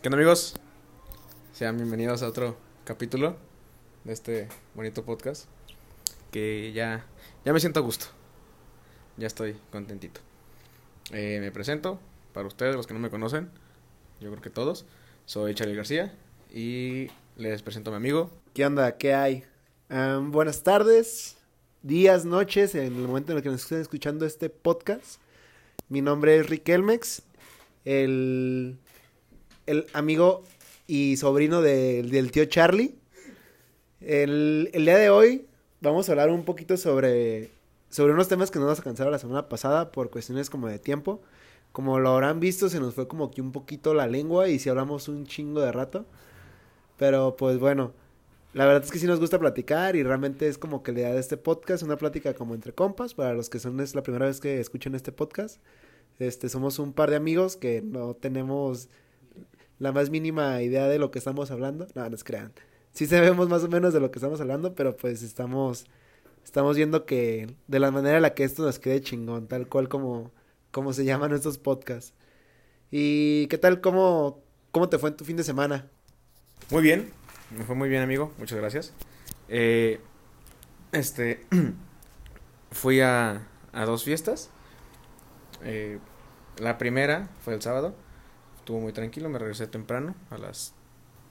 ¿Qué onda amigos? Sean bienvenidos a otro capítulo de este bonito podcast que ya, ya me siento a gusto. Ya estoy contentito. Eh, me presento para ustedes, los que no me conocen, yo creo que todos. Soy Charlie García y les presento a mi amigo. ¿Qué onda? ¿Qué hay? Buenas tardes, días, noches, en el momento en el que nos estén escuchando este podcast. Mi nombre es Rick Elmex, el, el amigo y sobrino de- del tío Charlie. El, el día de hoy vamos a hablar un poquito sobre, sobre unos temas que no nos alcanzaron la semana pasada por cuestiones como de tiempo. Como lo habrán visto, se nos fue como que un poquito la lengua y si hablamos un chingo de rato. Pero pues bueno, la verdad es que sí nos gusta platicar y realmente es como que la idea de este podcast, una plática como entre compas, para los que son es la primera vez que escuchan este podcast. Este, somos un par de amigos que no tenemos la más mínima idea de lo que estamos hablando. No, no se crean. Sí sabemos más o menos de lo que estamos hablando, pero pues estamos estamos viendo que de la manera en la que esto nos quede chingón, tal cual como se llaman estos podcasts. ¿Y qué tal cómo cómo te fue en tu fin de semana? Muy bien, me fue muy bien amigo, muchas gracias. Eh, este, fui a, a dos fiestas. Eh, la primera fue el sábado, estuvo muy tranquilo, me regresé temprano, a las,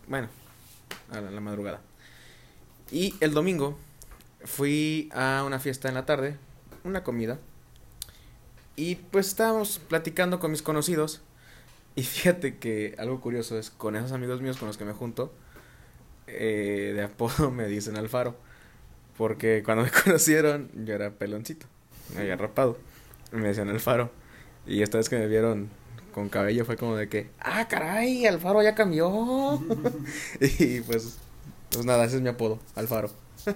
bueno, a la, madrugada. Y el domingo fui a una fiesta en la tarde, una comida. Y pues estábamos platicando con mis conocidos. Y fíjate que algo curioso es, con esos amigos míos con los que me junto, eh, de apodo me dicen Alfaro. Porque cuando me conocieron, yo era peloncito, me había rapado. Me decían Alfaro. Y esta vez que me vieron con cabello fue como de que, ah, caray, Alfaro ya cambió. y pues, pues nada, ese es mi apodo, Alfaro.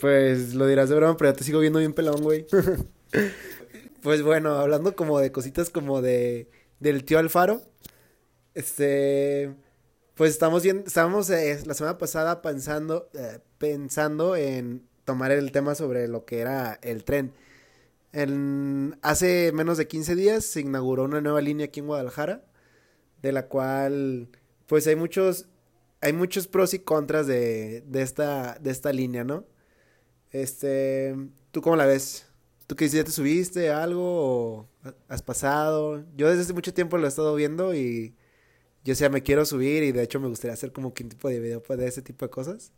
Pues lo dirás de broma, pero ya te sigo viendo bien pelón, güey. pues bueno, hablando como de cositas como de del tío Alfaro. Este pues estamos viendo, estábamos eh, la semana pasada pensando eh, pensando en tomar el tema sobre lo que era el tren. En, hace menos de 15 días se inauguró una nueva línea aquí en Guadalajara, de la cual pues hay muchos hay muchos pros y contras de, de esta de esta línea, ¿no? Este, ¿tú cómo la ves? ¿Tú que ya te subiste algo o has pasado? Yo desde hace mucho tiempo lo he estado viendo y yo, sea, me quiero subir y de hecho me gustaría hacer como que un tipo de video pues, de ese tipo de cosas.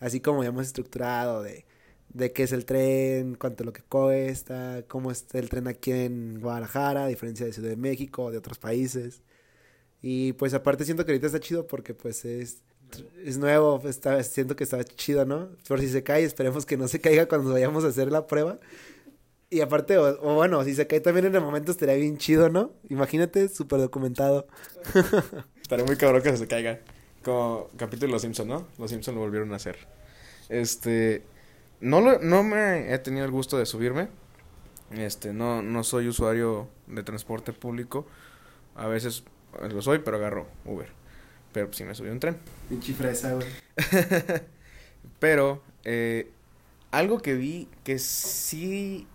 Así como ya más estructurado de, de qué es el tren, cuánto es lo que cuesta, cómo está el tren aquí en Guadalajara, a diferencia de Ciudad de México de otros países. Y pues aparte siento que ahorita está chido porque pues es, es nuevo, está, siento que está chido, ¿no? Por si se cae, esperemos que no se caiga cuando vayamos a hacer la prueba. Y aparte, o, bueno, si se cae también en el momento estaría bien chido, ¿no? Imagínate, súper documentado. Estaré muy cabrón que se caiga. Como capítulo de Los Simpson, ¿no? Los Simpson lo volvieron a hacer. Este, no lo, no me he tenido el gusto de subirme. Este, no, no soy usuario de transporte público. A veces lo soy, pero agarro Uber. Pero pues, sí me subí a un tren. Pinche fresa, güey. Pero eh, algo que vi que sí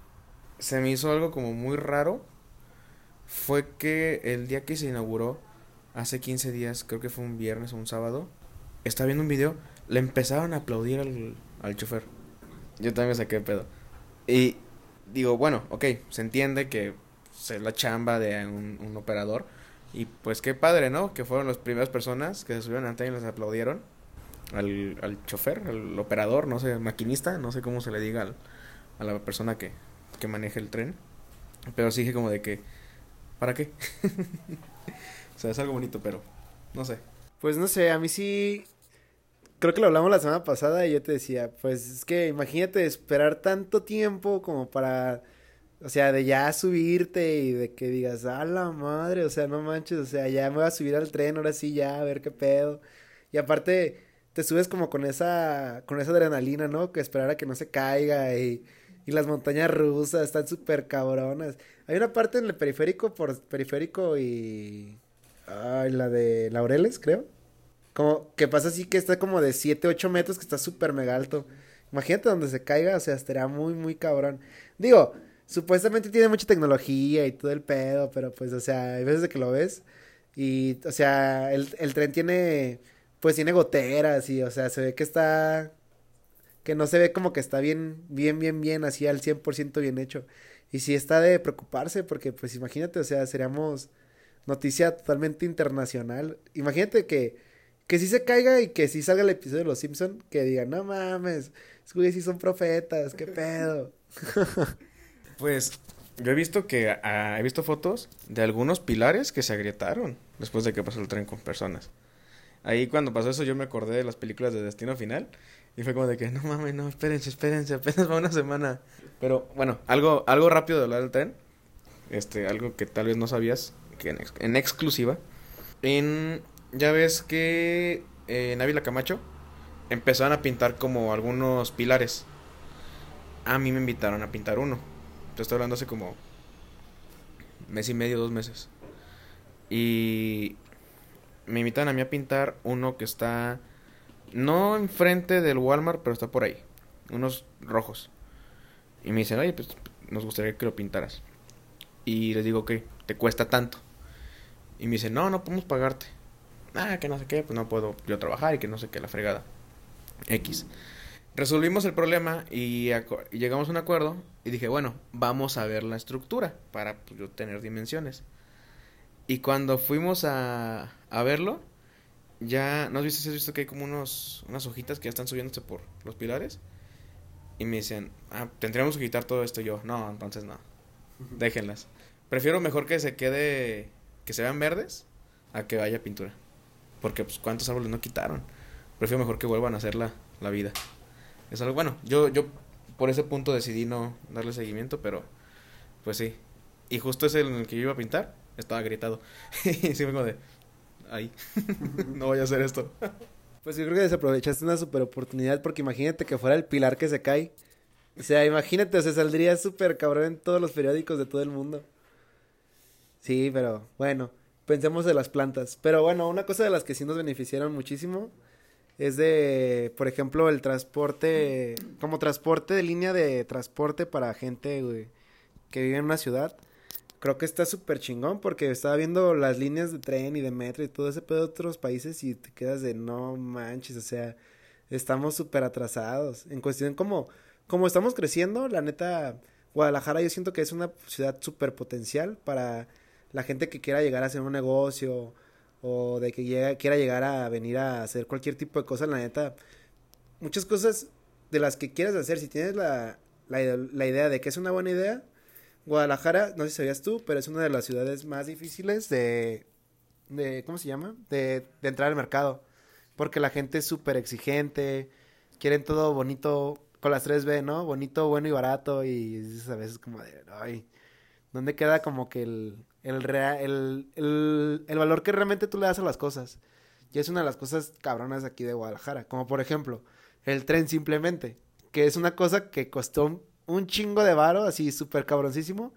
se me hizo algo como muy raro fue que el día que se inauguró, hace 15 días, creo que fue un viernes o un sábado, estaba viendo un video, le empezaron a aplaudir al, al chofer. Yo también saqué pedo. Y digo, bueno, ok, se entiende que pues, es la chamba de un, un operador. Y pues qué padre, ¿no? Que fueron las primeras personas que se subieron a y les aplaudieron al, al chofer, al operador, no sé, maquinista, no sé cómo se le diga al- a la persona que, que maneja el tren. Pero sí dije como de que, ¿para qué? o sea, es algo bonito, pero no sé. Pues no sé, a mí sí. Creo que lo hablamos la semana pasada y yo te decía, pues es que imagínate esperar tanto tiempo como para. O sea, de ya subirte y de que digas, a la madre, o sea, no manches, o sea, ya me voy a subir al tren, ahora sí, ya, a ver qué pedo. Y aparte, te subes como con esa, con esa adrenalina, ¿no? Que esperar a que no se caiga y, y las montañas rusas están súper cabronas. Hay una parte en el periférico, por periférico y... Ay, la de Laureles, creo. Como que pasa así que está como de 7, 8 metros, que está súper mega alto. Imagínate donde se caiga, o sea, estaría muy, muy cabrón. Digo, supuestamente tiene mucha tecnología y todo el pedo, pero pues, o sea, hay veces de que lo ves Y, o sea, el, el tren tiene, pues tiene goteras y, o sea, se ve que está, que no se ve como que está bien, bien, bien, bien, así al 100% bien hecho. Y sí está de preocuparse porque, pues imagínate, o sea, seríamos noticia totalmente internacional. Imagínate que, que sí se caiga y que sí salga el episodio de Los Simpson que digan, no mames, es que sí son profetas, qué pedo. Pues yo he visto que ah, he visto fotos de algunos pilares que se agrietaron después de que pasó el tren con personas. Ahí cuando pasó eso yo me acordé de las películas de Destino Final y fue como de que no mames, no, espérense, espérense, apenas va una semana. Pero bueno, algo algo rápido de hablar del tren. Este, algo que tal vez no sabías, que en, en exclusiva. En ya ves que eh, en Ávila Camacho empezaron a pintar como algunos pilares. A mí me invitaron a pintar uno. Te estoy hablando hace como mes y medio, dos meses. Y me invitan a mí a pintar uno que está no enfrente del Walmart, pero está por ahí. Unos rojos. Y me dicen, oye, pues nos gustaría que lo pintaras. Y les digo, que te cuesta tanto. Y me dicen, no, no podemos pagarte. Ah, que no sé qué, pues no puedo yo trabajar y que no sé qué, la fregada. X. Resolvimos el problema y, llegamos a un acuerdo y dije, bueno, vamos a ver la estructura para pues, yo tener dimensiones. Y cuando fuimos a, a verlo, ya, ¿no has visto, si has visto que hay como unos, unas hojitas que ya están subiéndose por los pilares? Y me dicen, ah, tendríamos que quitar todo esto Y yo. No, entonces no, déjenlas. Prefiero mejor que se quede, que se vean verdes, a que haya pintura. Porque, pues, ¿cuántos árboles no quitaron? Prefiero mejor que vuelvan a hacer la, la vida. Es algo bueno. Yo, yo por ese punto decidí no darle seguimiento, pero pues sí. Y justo ese en el que yo iba a pintar estaba gritado. y sí como de, ay, no voy a hacer esto. Pues yo creo que desaprovechaste una super oportunidad porque imagínate que fuera el pilar que se cae. O sea, imagínate, o sea, saldría súper cabrón en todos los periódicos de todo el mundo. Sí, pero bueno, pensemos de las plantas. Pero bueno, una cosa de las que sí nos beneficiaron muchísimo es de, por ejemplo, el transporte, como transporte de línea de transporte para gente, güey, que vive en una ciudad. Creo que está súper chingón porque estaba viendo las líneas de tren y de metro y todo ese pedo de otros países y te quedas de no manches, o sea, estamos súper atrasados. En cuestión como, como estamos creciendo, la neta, Guadalajara yo siento que es una ciudad súper potencial para la gente que quiera llegar a hacer un negocio o de que llega, quiera llegar a venir a hacer cualquier tipo de cosa, la neta, muchas cosas de las que quieras hacer, si tienes la, la, la idea de que es una buena idea, Guadalajara, no sé si sabías tú, pero es una de las ciudades más difíciles de, de ¿cómo se llama? De, de entrar al mercado. Porque la gente es súper exigente, quieren todo bonito, con las 3B, ¿no? Bonito, bueno y barato, y a veces como de, ay, ¿dónde queda como que el, el, rea- el, el, el valor que realmente tú le das a las cosas? Y es una de las cosas cabronas aquí de Guadalajara, como por ejemplo, el tren simplemente, que es una cosa que costó un, un chingo de varo, así súper cabroncísimo,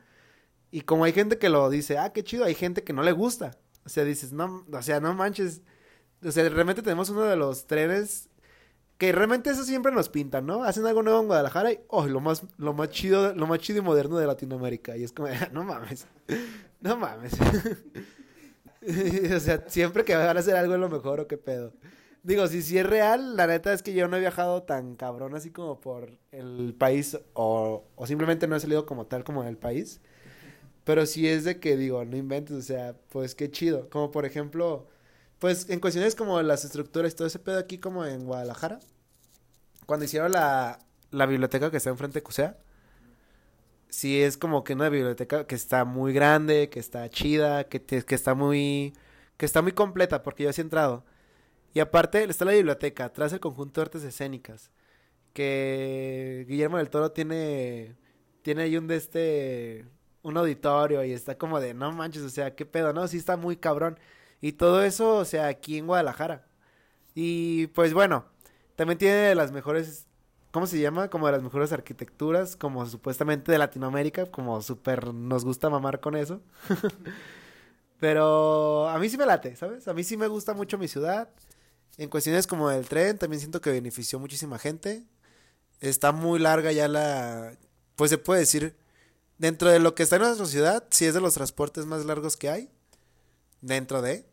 y como hay gente que lo dice, ah, qué chido, hay gente que no le gusta, o sea, dices, no, o sea, no manches, o sea, realmente tenemos uno de los trenes que realmente eso siempre nos pintan, ¿no? Hacen algo nuevo en Guadalajara y, oh, lo más, lo más chido, lo más chido y moderno de Latinoamérica. Y es como, no mames, no mames. o sea, siempre que van a hacer algo es lo mejor o qué pedo. Digo, si, es real, la neta es que yo no he viajado tan cabrón así como por el país o, o simplemente no he salido como tal como en el país. Pero sí es de que digo, no inventes, o sea, pues qué chido. Como por ejemplo, pues en cuestiones como las estructuras y todo ese pedo aquí como en Guadalajara. Cuando hicieron la, la biblioteca que está enfrente de CUSEA. Sí es como que una biblioteca que está muy grande, que está chida, que, que está muy... Que está muy completa, porque yo sí he entrado. Y aparte está la biblioteca, atrás el conjunto de artes escénicas. Que Guillermo del Toro tiene... Tiene ahí un de este... Un auditorio y está como de, no manches, o sea, qué pedo, ¿no? Sí está muy cabrón. Y todo eso, o sea, aquí en Guadalajara. Y pues bueno, también tiene de las mejores, ¿cómo se llama? Como de las mejores arquitecturas, como supuestamente de Latinoamérica, como súper nos gusta mamar con eso. Pero a mí sí me late, ¿sabes? A mí sí me gusta mucho mi ciudad. En cuestiones como del tren, también siento que benefició muchísima gente. Está muy larga ya la, pues se puede decir, dentro de lo que está en nuestra ciudad, sí es de los transportes más largos que hay. Dentro de.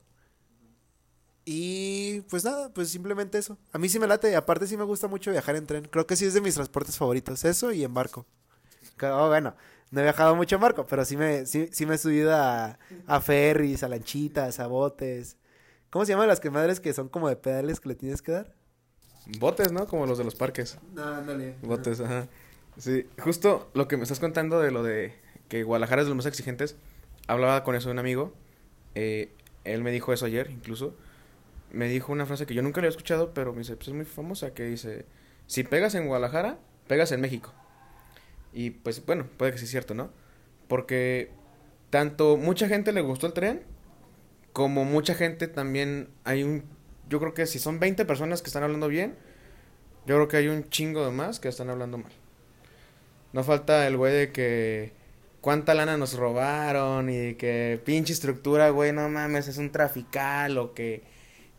Y pues nada, pues simplemente eso. A mí sí me late, y aparte sí me gusta mucho viajar en tren. Creo que sí es de mis transportes favoritos, eso y en barco. Oh, bueno, no he viajado mucho en barco, pero sí me, sí, sí me he subido a, a ferries, a lanchitas, a botes. ¿Cómo se llaman las que madres que son como de pedales que le tienes que dar? Botes, ¿no? Como los de los parques. No, ándale. Botes, ajá. Sí, justo lo que me estás contando de lo de que Guadalajara es de los más exigentes, hablaba con eso de un amigo. Eh, él me dijo eso ayer, incluso. Me dijo una frase que yo nunca le había escuchado, pero me dice, pues es muy famosa, que dice, si pegas en Guadalajara, pegas en México. Y pues bueno, puede que sí es cierto, ¿no? Porque tanto mucha gente le gustó el tren, como mucha gente también hay un... Yo creo que si son 20 personas que están hablando bien, yo creo que hay un chingo de más que están hablando mal. No falta el güey de que cuánta lana nos robaron y que pinche estructura, güey, no mames, es un trafical o que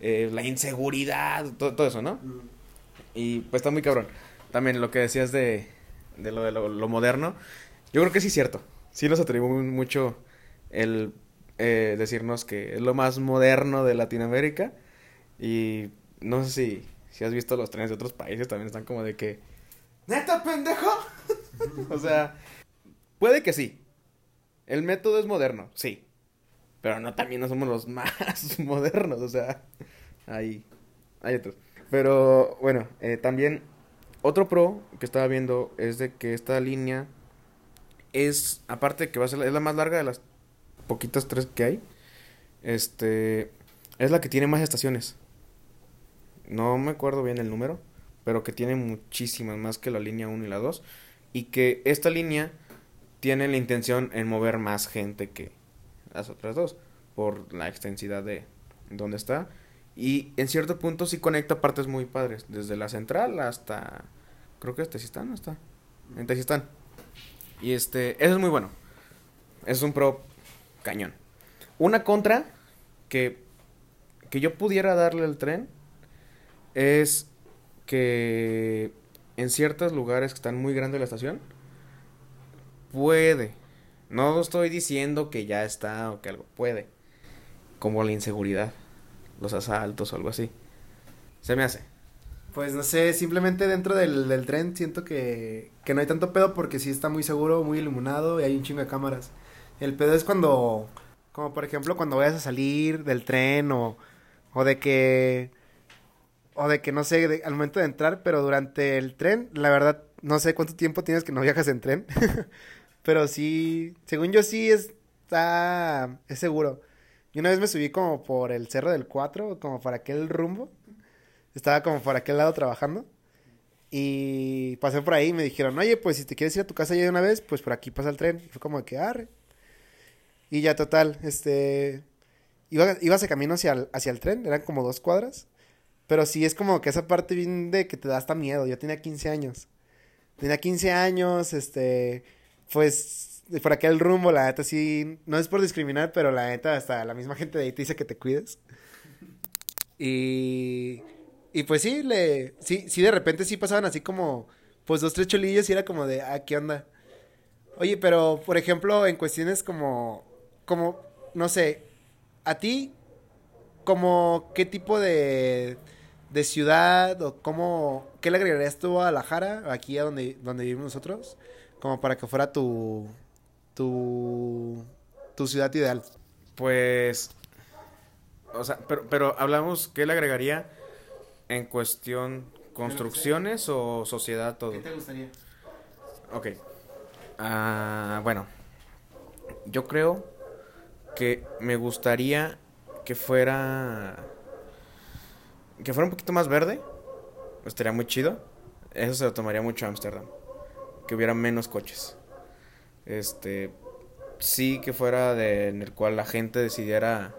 eh, la inseguridad, todo, todo eso, ¿no? Y pues está muy cabrón. También lo que decías de, de lo de lo, lo moderno, yo creo que sí es cierto. Sí nos atribuimos mucho el eh, decirnos que es lo más moderno de Latinoamérica. Y no sé si, si has visto los trenes de otros países, también están como de que... ¿Neta, pendejo? o sea, puede que sí. El método es moderno, sí. Pero no, también no somos los más modernos, o sea, hay, hay otros. Pero bueno, eh, también otro pro que estaba viendo es de que esta línea es, aparte de que va a ser, es la más larga de las poquitas tres que hay, este, es la que tiene más estaciones. No me acuerdo bien el número, pero que tiene muchísimas más que la línea 1 y la 2. Y que esta línea tiene la intención en mover más gente que las otras dos, por la extensidad de donde está. Y en cierto punto sí conecta partes muy padres, desde la central hasta, creo que es Tezistán, ¿no está? En Tezistán. Y este, eso es muy bueno. Es un pro cañón. Una contra que, que yo pudiera darle al tren es que en ciertos lugares que están muy grandes la estación, puede. No estoy diciendo que ya está o que algo puede. Como la inseguridad, los asaltos o algo así. Se me hace. Pues no sé, simplemente dentro del, del tren siento que, que no hay tanto pedo porque sí está muy seguro, muy iluminado y hay un chingo de cámaras. El pedo es cuando, como por ejemplo cuando vayas a salir del tren o, o de que, o de que no sé, al momento de entrar, pero durante el tren, la verdad, no sé cuánto tiempo tienes que no viajas en tren, pero sí, según yo sí está, es seguro. Y una vez me subí como por el Cerro del Cuatro, como para aquel rumbo. Estaba como por aquel lado trabajando. Y pasé por ahí y me dijeron, oye, pues si te quieres ir a tu casa ya de una vez, pues por aquí pasa el tren. Y fue como que arre. Y ya total, este... Iba, ibas de camino hacia el, hacia el tren, eran como dos cuadras. Pero sí es como que esa parte bien de que te da hasta miedo. Yo tenía 15 años. Tenía 15 años, este... Pues por aquel rumbo, la neta sí... No es por discriminar, pero la neta hasta la misma gente de ahí te dice que te cuides. Y... Y pues sí, le, sí, sí, de repente sí pasaban así como, pues dos, tres cholillos y era como de, ah, ¿qué onda? Oye, pero, por ejemplo, en cuestiones como, como, no sé, a ti, como, ¿qué tipo de, de ciudad o cómo, qué le agregarías tú a Guadalajara, aquí a donde, donde vivimos nosotros, como para que fuera tu, tu, tu ciudad ideal? Pues. O sea, pero, pero hablamos, ¿qué le agregaría en cuestión construcciones o sociedad todo? gustaría? Ok. Ah, bueno. Yo creo que me gustaría que fuera. Que fuera un poquito más verde. Estaría muy chido. Eso se lo tomaría mucho a Ámsterdam. Que hubiera menos coches. Este. Sí, que fuera de, en el cual la gente decidiera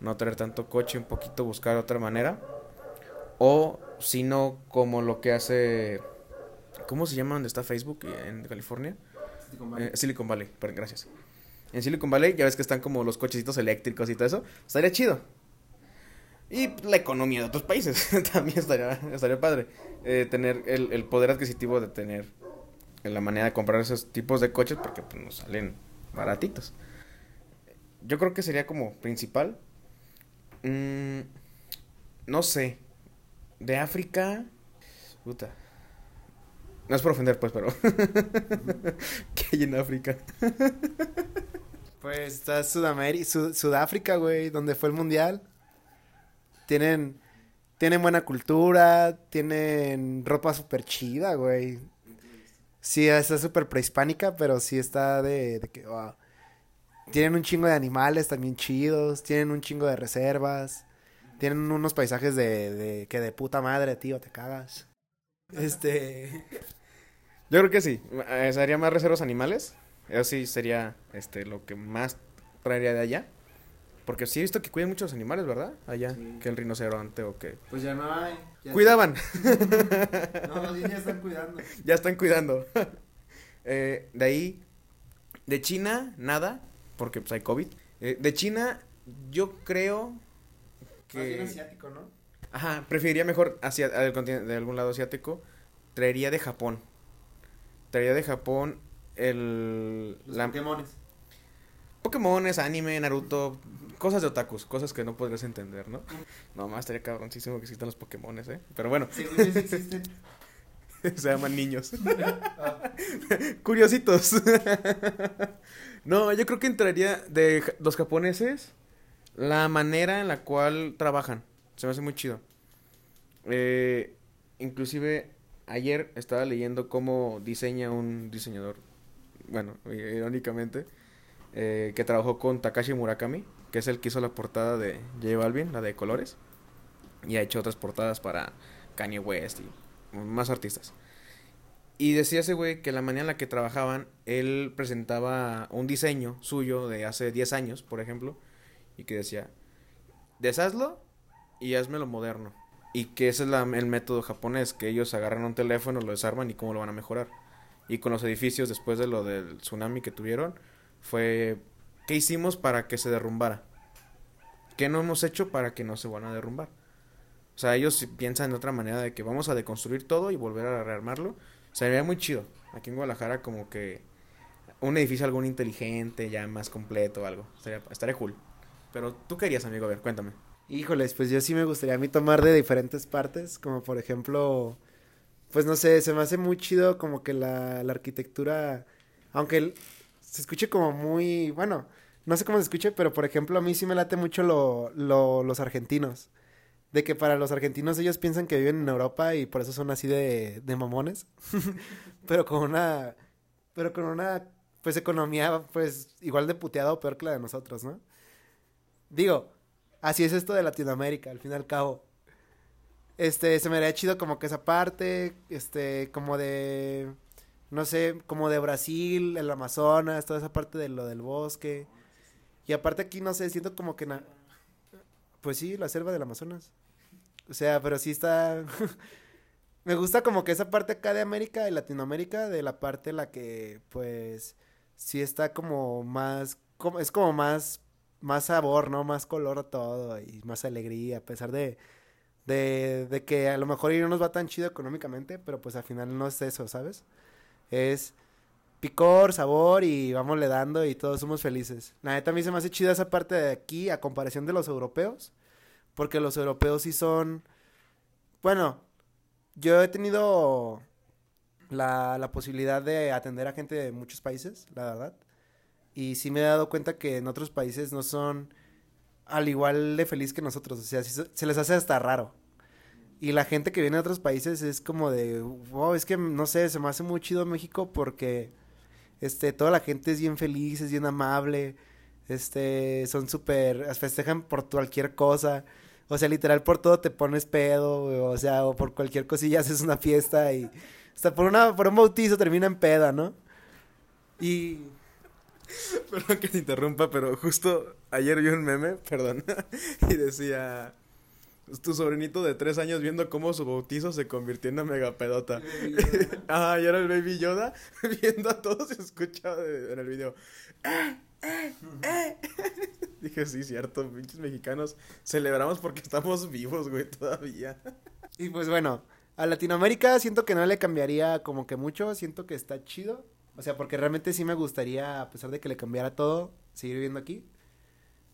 no tener tanto coche, un poquito buscar otra manera. O si no, como lo que hace. ¿Cómo se llama donde está Facebook en California? Eh, Silicon Valley, perdón, gracias. En Silicon Valley ya ves que están como los cochecitos eléctricos y todo eso. Estaría chido. Y la economía de otros países también estaría, estaría padre. Eh, tener el, el poder adquisitivo de tener la manera de comprar esos tipos de coches porque pues, nos salen baratitos. yo creo que sería como principal. Mm, no sé. De África. Puta. No es por ofender, pues, pero. ¿Qué hay en África? pues está Sudamérica, Sudáfrica, güey, donde fue el mundial. Tienen. Tienen buena cultura, tienen ropa súper chida, güey. Sí, está súper prehispánica, pero sí está de, de que, wow. Tienen un chingo de animales también chidos, tienen un chingo de reservas, tienen unos paisajes de, de que de puta madre, tío, te cagas. Este... Yo creo que sí, eh, sería más reservas animales, eso sí sería este lo que más traería de allá. Porque sí he visto que cuidan muchos animales, ¿verdad? Allá, que el rinoceronte o que... Pues ya no hay. Cuidaban. no, ya están cuidando. Ya están cuidando. eh, de ahí, de China, nada porque pues hay COVID. Eh, de China, yo creo que... asiático, ¿no? Ajá, preferiría mejor hacia de algún lado asiático. Traería de Japón. Traería de Japón el... Los la... Pokémones. Pokémones, anime, Naruto, cosas de otakus, cosas que no podrías entender, ¿no? No, más estaría cabroncísimo que existan los Pokémones, ¿eh? Pero bueno. Sí, existen. Se llaman niños. Ah. Curiositos. no, yo creo que entraría de los japoneses la manera en la cual trabajan. Se me hace muy chido. Eh, inclusive ayer estaba leyendo cómo diseña un diseñador, bueno, irónicamente, eh, que trabajó con Takashi Murakami, que es el que hizo la portada de J Balvin, la de colores, y ha hecho otras portadas para Kanye West y más artistas. Y decía ese güey que la manera en la que trabajaban, él presentaba un diseño suyo de hace 10 años, por ejemplo, y que decía, deshazlo y hazmelo moderno. Y que ese es el método japonés, que ellos agarran un teléfono, lo desarman y cómo lo van a mejorar. Y con los edificios, después de lo del tsunami que tuvieron, fue, ¿qué hicimos para que se derrumbara? ¿Qué no hemos hecho para que no se van a derrumbar? O sea, ellos piensan de otra manera de que vamos a deconstruir todo y volver a rearmarlo. Sería muy chido. Aquí en Guadalajara como que un edificio algún inteligente, ya más completo o algo. Estaría, estaría cool. Pero tú querías, amigo, a ver, cuéntame. Híjoles, pues yo sí me gustaría a mí tomar de diferentes partes, como por ejemplo, pues no sé, se me hace muy chido como que la, la arquitectura, aunque se escuche como muy, bueno, no sé cómo se escuche, pero por ejemplo a mí sí me late mucho lo, lo, los argentinos de que para los argentinos ellos piensan que viven en Europa y por eso son así de, de mamones. pero con una, pero con una, pues economía, pues igual de puteada o peor que la de nosotros, ¿no? Digo, así es esto de Latinoamérica, al fin y al cabo. Este, se me haría chido como que esa parte, este, como de, no sé, como de Brasil, el Amazonas, toda esa parte de lo del bosque. Y aparte aquí, no sé, siento como que... Pues sí, la selva del Amazonas. O sea, pero sí está... Me gusta como que esa parte acá de América, de Latinoamérica, de la parte la que, pues, sí está como más... Como, es como más... Más sabor, ¿no? Más color todo y más alegría, a pesar de... De, de que a lo mejor no nos va tan chido económicamente, pero pues al final no es eso, ¿sabes? Es picor, sabor y vamos le dando y todos somos felices. La neta a mí se me hace chida esa parte de aquí a comparación de los europeos, porque los europeos sí son, bueno, yo he tenido la, la posibilidad de atender a gente de muchos países, la verdad, y sí me he dado cuenta que en otros países no son al igual de feliz que nosotros, o sea, se les hace hasta raro. Y la gente que viene de otros países es como de, wow, es que no sé, se me hace muy chido México porque este, toda la gente es bien feliz, es bien amable. Este, son súper, festejan por cualquier cosa. O sea, literal por todo te pones pedo, o sea, o por cualquier cosilla haces una fiesta y hasta por una por un bautizo termina en peda, ¿no? Y Perdón que te interrumpa, pero justo ayer vi un meme, perdón, y decía tu sobrinito de tres años viendo cómo su bautizo se convirtió en una megapedota. ah, y era el Baby Yoda viendo a todos y escuchaba en el video. Eh, eh, eh". Dije, sí, cierto, pinches mexicanos. Celebramos porque estamos vivos, güey, todavía. y pues bueno, a Latinoamérica siento que no le cambiaría como que mucho. Siento que está chido. O sea, porque realmente sí me gustaría, a pesar de que le cambiara todo, seguir viviendo aquí.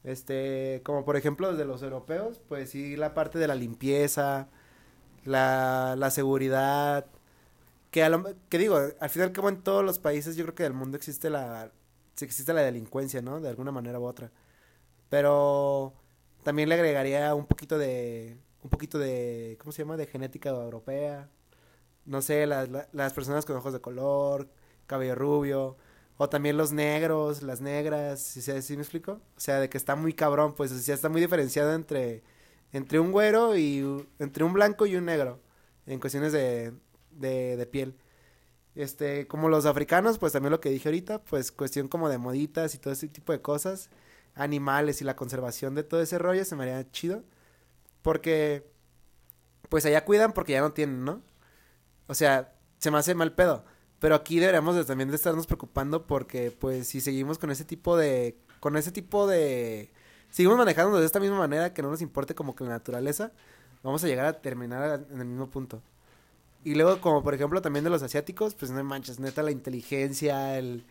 Este, como por ejemplo de los europeos, pues sí, la parte de la limpieza, la, la seguridad, que, a lo, que digo, al final como en todos los países yo creo que del mundo existe la, existe la delincuencia, ¿no? De alguna manera u otra. Pero también le agregaría un poquito de, un poquito de, ¿cómo se llama? De genética europea. No sé, las, las personas con ojos de color, cabello rubio, o también los negros, las negras, ¿sí, ¿sí me explico? O sea, de que está muy cabrón, pues, o está muy diferenciado entre, entre un güero y, entre un blanco y un negro, en cuestiones de, de, de piel. Este, como los africanos, pues también lo que dije ahorita, pues cuestión como de moditas y todo ese tipo de cosas, animales y la conservación de todo ese rollo se me haría chido. Porque, pues allá cuidan porque ya no tienen, ¿no? O sea, se me hace mal pedo. Pero aquí deberíamos de, también de estarnos preocupando porque, pues, si seguimos con ese tipo de... Con ese tipo de... Seguimos manejándonos de esta misma manera que no nos importe como que la naturaleza, vamos a llegar a terminar en el mismo punto. Y luego, como por ejemplo también de los asiáticos, pues no hay manchas, neta, la inteligencia, el,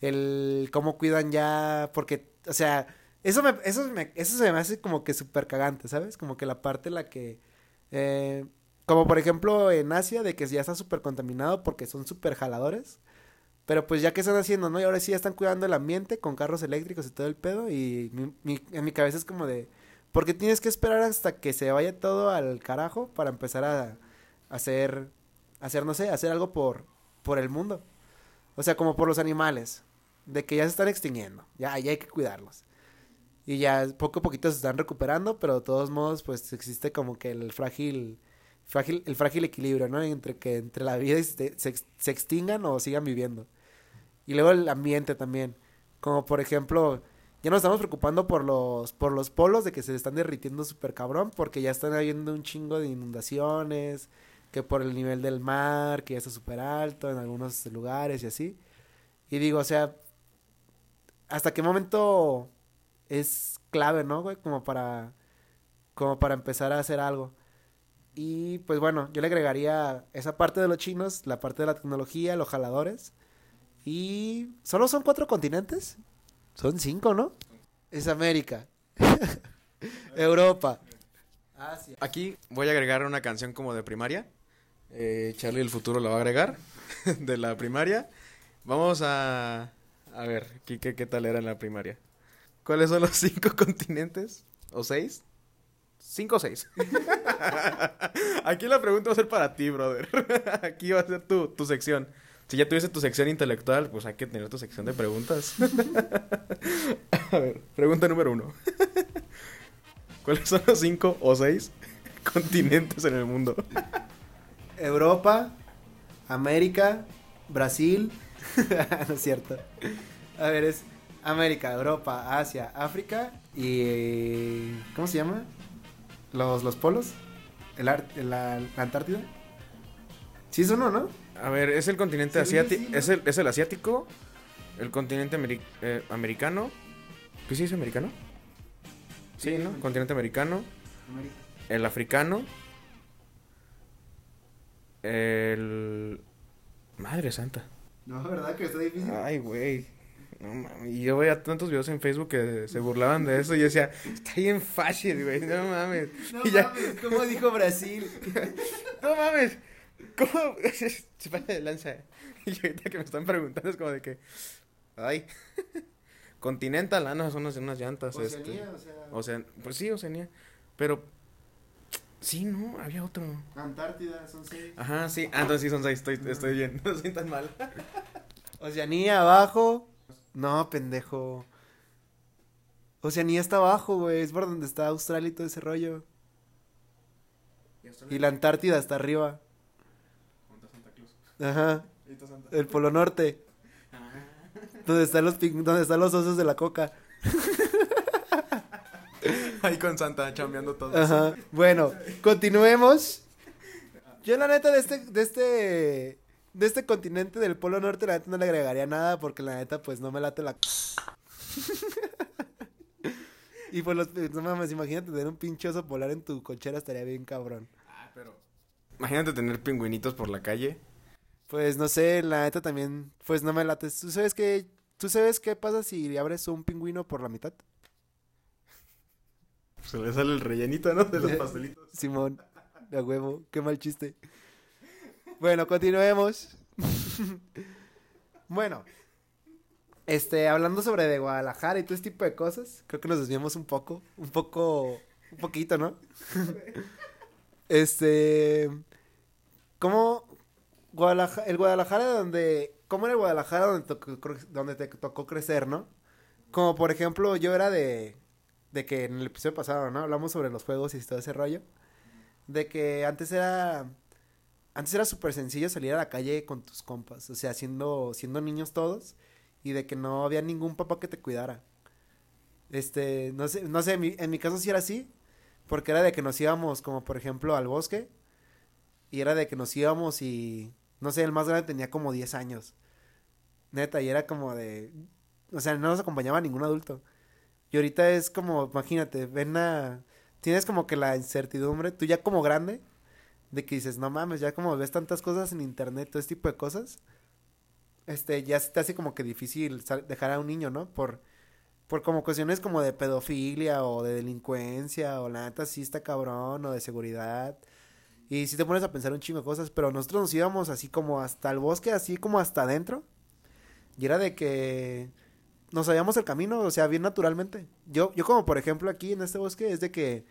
el cómo cuidan ya, porque, o sea, eso me, eso me, eso se me hace como que súper cagante, ¿sabes? Como que la parte en la que, eh, como por ejemplo en Asia, de que ya está súper contaminado porque son súper jaladores. Pero pues ya que están haciendo, ¿no? Y ahora sí ya están cuidando el ambiente con carros eléctricos y todo el pedo. Y mi, en mi cabeza es como de, ¿por qué tienes que esperar hasta que se vaya todo al carajo para empezar a, hacer, hacer, no sé, hacer algo por, por el mundo? O sea, como por los animales, de que ya se están extinguiendo, ya, ya hay que cuidarlos. Y ya poco a poquito se están recuperando, pero de todos modos, pues existe como que el frágil frágil, el frágil equilibrio, ¿no? Entre que entre la vida se, se, extingan o sigan viviendo. Y luego el ambiente también. Como por ejemplo, ya nos estamos preocupando por los, por los polos de que se están derritiendo súper cabrón, porque ya están habiendo un chingo de inundaciones, que por el nivel del mar, que ya está súper alto en algunos lugares y así. Y digo, o sea, ¿hasta qué momento es clave, no, güey? Como para, como para empezar a hacer algo. Y pues bueno, yo le agregaría esa parte de los chinos, la parte de la tecnología, los jaladores. Y solo son cuatro continentes. Son cinco, ¿no? Es América. Europa. Asia. Aquí voy a agregar una canción como de primaria. Eh, Charlie el futuro la va a agregar. de la primaria. Vamos a... A ver, ¿qué, qué, qué tal era en la primaria? ¿Cuáles son los cinco continentes? ¿O seis? ¿Cinco o seis? Aquí la pregunta va a ser para ti, brother. Aquí va a ser tu, tu sección. Si ya tuviese tu sección intelectual, pues hay que tener tu sección de preguntas. a ver, pregunta número uno. ¿Cuáles son los cinco o seis continentes en el mundo? Europa, América, Brasil. no es cierto. A ver, es América, Europa, Asia, África y... ¿Cómo se llama? Los, los polos. ¿El la, Antártida? Sí, eso no, ¿no? A ver, es el continente asiático. ¿Es, el, ¿Es el asiático? ¿El continente eh, americano? ¿Qué sí es americano? Sí, ¿no? Continente americano. El africano. El. Madre santa. No, ¿verdad? Que está difícil. Ay, güey. No Y yo veía tantos videos en Facebook que se burlaban de eso y yo decía, está bien fácil, güey, no mames. No mames, ¿cómo dijo Brasil? no mames, ¿cómo? se pasa de lanza. Y ahorita que me están preguntando es como de que, ay, Continental, ah, no, son unas, unas llantas. Oceanía, este. o sea. pues sí, Oceanía. Pero, sí, no, había otro. Antártida, son seis. Ajá, sí, ah, entonces sí son seis, estoy, estoy bien, no soy tan mal. Oceanía, abajo. No, pendejo. Oceanía está abajo, güey. Es por donde está Australia y todo ese rollo. Y la Antártida está arriba. Ajá. El Polo Norte. Donde están los donde están los osos de la coca. Ahí con Santa chambeando todo. Ajá. Bueno, continuemos. Yo la neta de este de este de este continente del Polo Norte, la neta no le agregaría nada porque la neta, pues no me late la. y pues los. No mames, imagínate tener un pinchoso polar en tu cochera, estaría bien cabrón. Ah, pero. Imagínate tener pingüinitos por la calle. Pues no sé, la neta también. Pues no me late. ¿Tú sabes qué? ¿Tú sabes qué pasa si abres un pingüino por la mitad? Se le sale el rellenito, ¿no? De los pastelitos. Simón, de huevo, qué mal chiste. Bueno, continuemos. bueno, este, hablando sobre de Guadalajara y todo este tipo de cosas, creo que nos desviamos un poco, un poco, un poquito, ¿no? este, ¿cómo Guadalajara, el Guadalajara donde, cómo era el Guadalajara donde, tocó, donde te tocó crecer, ¿no? Como por ejemplo, yo era de, de que en el episodio pasado, ¿no? Hablamos sobre los juegos y todo ese rollo. De que antes era, antes era súper sencillo salir a la calle con tus compas, o sea, siendo, siendo niños todos y de que no había ningún papá que te cuidara. Este, no sé, no sé, en mi, en mi caso sí era así, porque era de que nos íbamos como por ejemplo al bosque y era de que nos íbamos y no sé, el más grande tenía como 10 años. Neta, y era como de o sea, no nos acompañaba ningún adulto. Y ahorita es como, imagínate, ven a tienes como que la incertidumbre, tú ya como grande de que dices, "No mames, ya como ves tantas cosas en internet, todo este tipo de cosas." este, ya se te hace como que difícil dejar a un niño, ¿no? Por, por como cuestiones como de pedofilia o de delincuencia o la neta sí está cabrón o de seguridad. Y si te pones a pensar un chingo de cosas, pero nosotros nos íbamos así como hasta el bosque, así como hasta adentro. Y era de que nos sabíamos el camino, o sea, bien naturalmente. Yo, yo como por ejemplo aquí en este bosque es de que,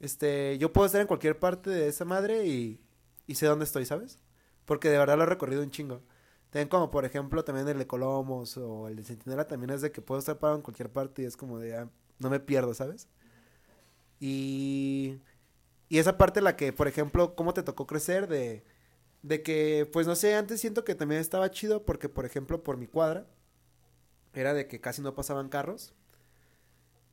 este, yo puedo estar en cualquier parte de esa madre y, y sé dónde estoy, ¿sabes? Porque de verdad lo he recorrido un chingo. También como por ejemplo también el de Colomos o el de Centinela también es de que puedo estar parado en cualquier parte y es como de ah, no me pierdo, ¿sabes? Y y esa parte la que, por ejemplo, cómo te tocó crecer de de que pues no sé, antes siento que también estaba chido porque por ejemplo, por mi cuadra era de que casi no pasaban carros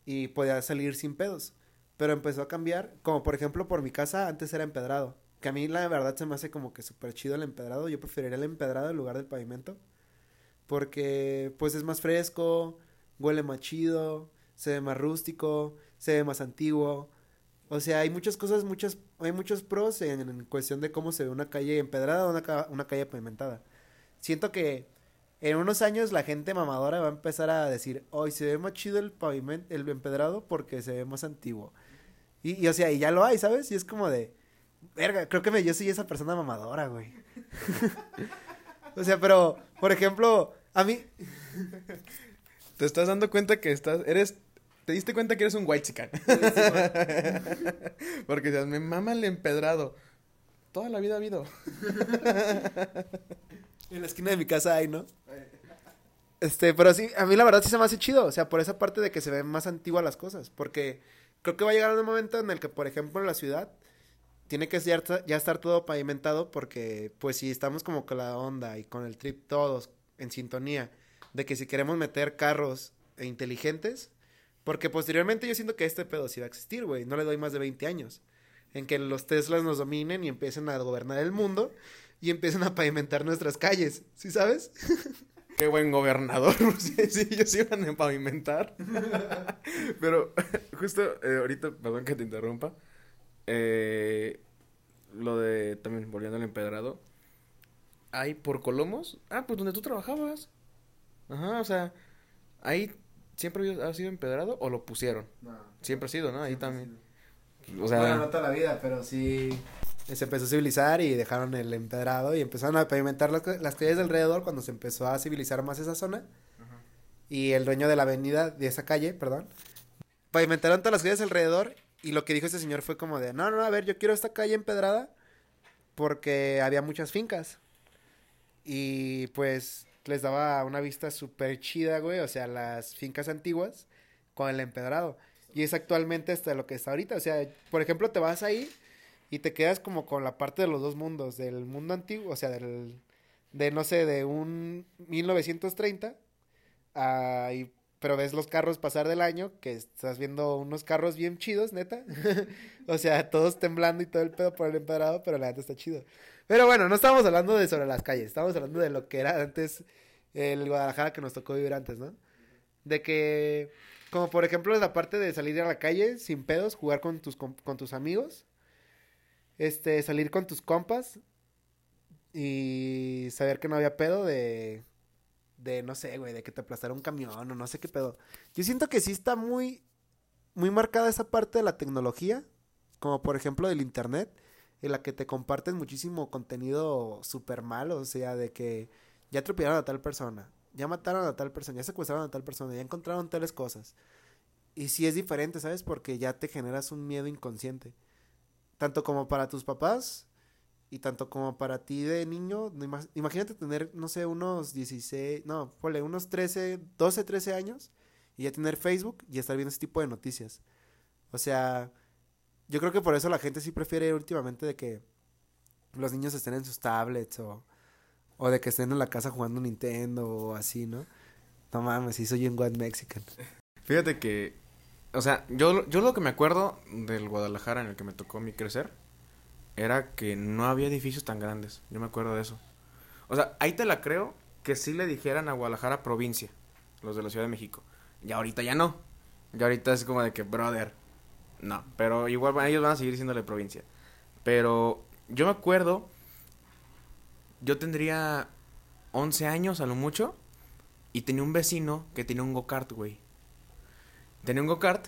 y podía salir sin pedos, pero empezó a cambiar, como por ejemplo por mi casa antes era empedrado que a mí la verdad se me hace como que súper chido el empedrado. Yo preferiría el empedrado en lugar del pavimento. Porque pues es más fresco, huele más chido, se ve más rústico, se ve más antiguo. O sea, hay muchas cosas, muchas, hay muchos pros en, cuestión de cómo se ve una calle empedrada o una, una calle pavimentada. Siento que en unos años la gente mamadora va a empezar a decir, hoy se ve más chido el pavimento, el empedrado porque se ve más antiguo. Y, y, o sea, y ya lo hay, ¿sabes? Y es como de, Verga, creo que me, yo soy esa persona mamadora, güey. o sea, pero, por ejemplo, a mí. Te estás dando cuenta que estás. Eres. Te diste cuenta que eres un white chican. Porque seas, me mama el empedrado. Toda la vida ha habido. en la esquina de mi casa hay, ¿no? Este, pero sí, a mí la verdad sí se me hace chido. O sea, por esa parte de que se ven más antiguas las cosas. Porque creo que va a llegar un momento en el que, por ejemplo, la ciudad tiene que ya, ya estar todo pavimentado porque pues si estamos como con la onda y con el trip todos en sintonía de que si queremos meter carros inteligentes, porque posteriormente yo siento que este pedo sí va a existir, güey, no le doy más de 20 años, en que los Teslas nos dominen y empiecen a gobernar el mundo y empiecen a pavimentar nuestras calles, ¿sí sabes? Qué buen gobernador, sí, ellos iban a pavimentar. Pero justo eh, ahorita, perdón que te interrumpa, eh, lo de, también volviendo al empedrado, hay por Colomos, ah, pues donde tú trabajabas. Ajá, o sea, ahí siempre ha sido empedrado o lo pusieron. No, siempre ha sido, ¿no? Ahí también. O sea, bueno, no toda la vida, pero sí se empezó a civilizar y dejaron el empedrado y empezaron a pavimentar las, las calles alrededor cuando se empezó a civilizar más esa zona. Y el dueño de la avenida, de esa calle, perdón, pavimentaron todas las calles alrededor y lo que dijo ese señor fue como de, no, no, a ver, yo quiero esta calle empedrada porque había muchas fincas. Y pues les daba una vista súper chida, güey, o sea, las fincas antiguas con el empedrado. Y es actualmente hasta lo que está ahorita. O sea, por ejemplo, te vas ahí y te quedas como con la parte de los dos mundos, del mundo antiguo, o sea, del, de no sé, de un 1930 a, y pero ves los carros pasar del año, que estás viendo unos carros bien chidos, neta. o sea, todos temblando y todo el pedo por el empedrado, pero la neta está chido. Pero bueno, no estamos hablando de sobre las calles, estamos hablando de lo que era antes el Guadalajara que nos tocó vivir antes, ¿no? De que, como por ejemplo, la parte de salir a la calle sin pedos, jugar con tus, con tus amigos, este, salir con tus compas y saber que no había pedo de de, no sé, güey, de que te aplastara un camión o no sé qué pedo. Yo siento que sí está muy, muy marcada esa parte de la tecnología, como por ejemplo del internet, en la que te comparten muchísimo contenido súper malo, o sea, de que ya atropellaron a tal persona, ya mataron a tal persona, ya secuestraron a tal persona, ya encontraron tales cosas. Y sí es diferente, ¿sabes? Porque ya te generas un miedo inconsciente. Tanto como para tus papás y tanto como para ti de niño. Imagínate tener, no sé, unos 16, no, ponle, unos 13, 12, 13 años y ya tener Facebook y estar viendo ese tipo de noticias. O sea, yo creo que por eso la gente sí prefiere últimamente de que los niños estén en sus tablets o, o de que estén en la casa jugando Nintendo o así, ¿no? No mames, sí soy un One Mexican. Fíjate que, o sea, yo, yo lo que me acuerdo del Guadalajara en el que me tocó mi crecer era que no había edificios tan grandes. Yo me acuerdo de eso. O sea, ahí te la creo que sí le dijeran a Guadalajara provincia, los de la Ciudad de México. Y ahorita ya no. Y ahorita es como de que, brother, no. Pero igual ellos van a seguir siéndole provincia. Pero yo me acuerdo, yo tendría 11 años a lo mucho. Y tenía un vecino que tenía un go-kart, güey. Tenía un go-kart.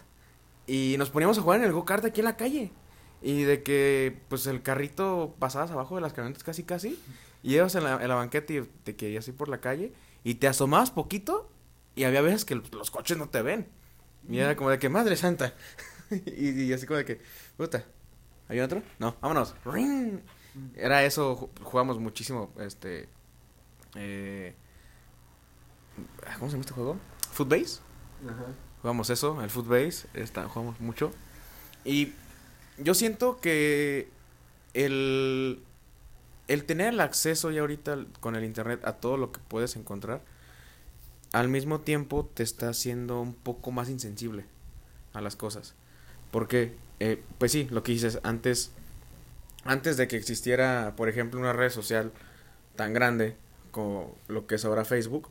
Y nos poníamos a jugar en el go-kart aquí en la calle. Y de que, pues, el carrito pasabas abajo de las camionetas casi, casi. Y ibas en la, en banqueta y te querías ir por la calle. Y te asomabas poquito y había veces que los coches no te ven. Y era como de que, madre santa. y, así como de que, puta, ¿hay otro? No, vámonos. Era eso, jugamos muchísimo, este... Eh, ¿Cómo se llama este juego? Footbase. Ajá. Jugamos eso, el Footbase, está, jugamos mucho. Y yo siento que el, el tener el acceso ya ahorita con el internet a todo lo que puedes encontrar al mismo tiempo te está haciendo un poco más insensible a las cosas. Porque, eh, pues sí, lo que dices, antes, antes de que existiera, por ejemplo, una red social tan grande como lo que es ahora Facebook,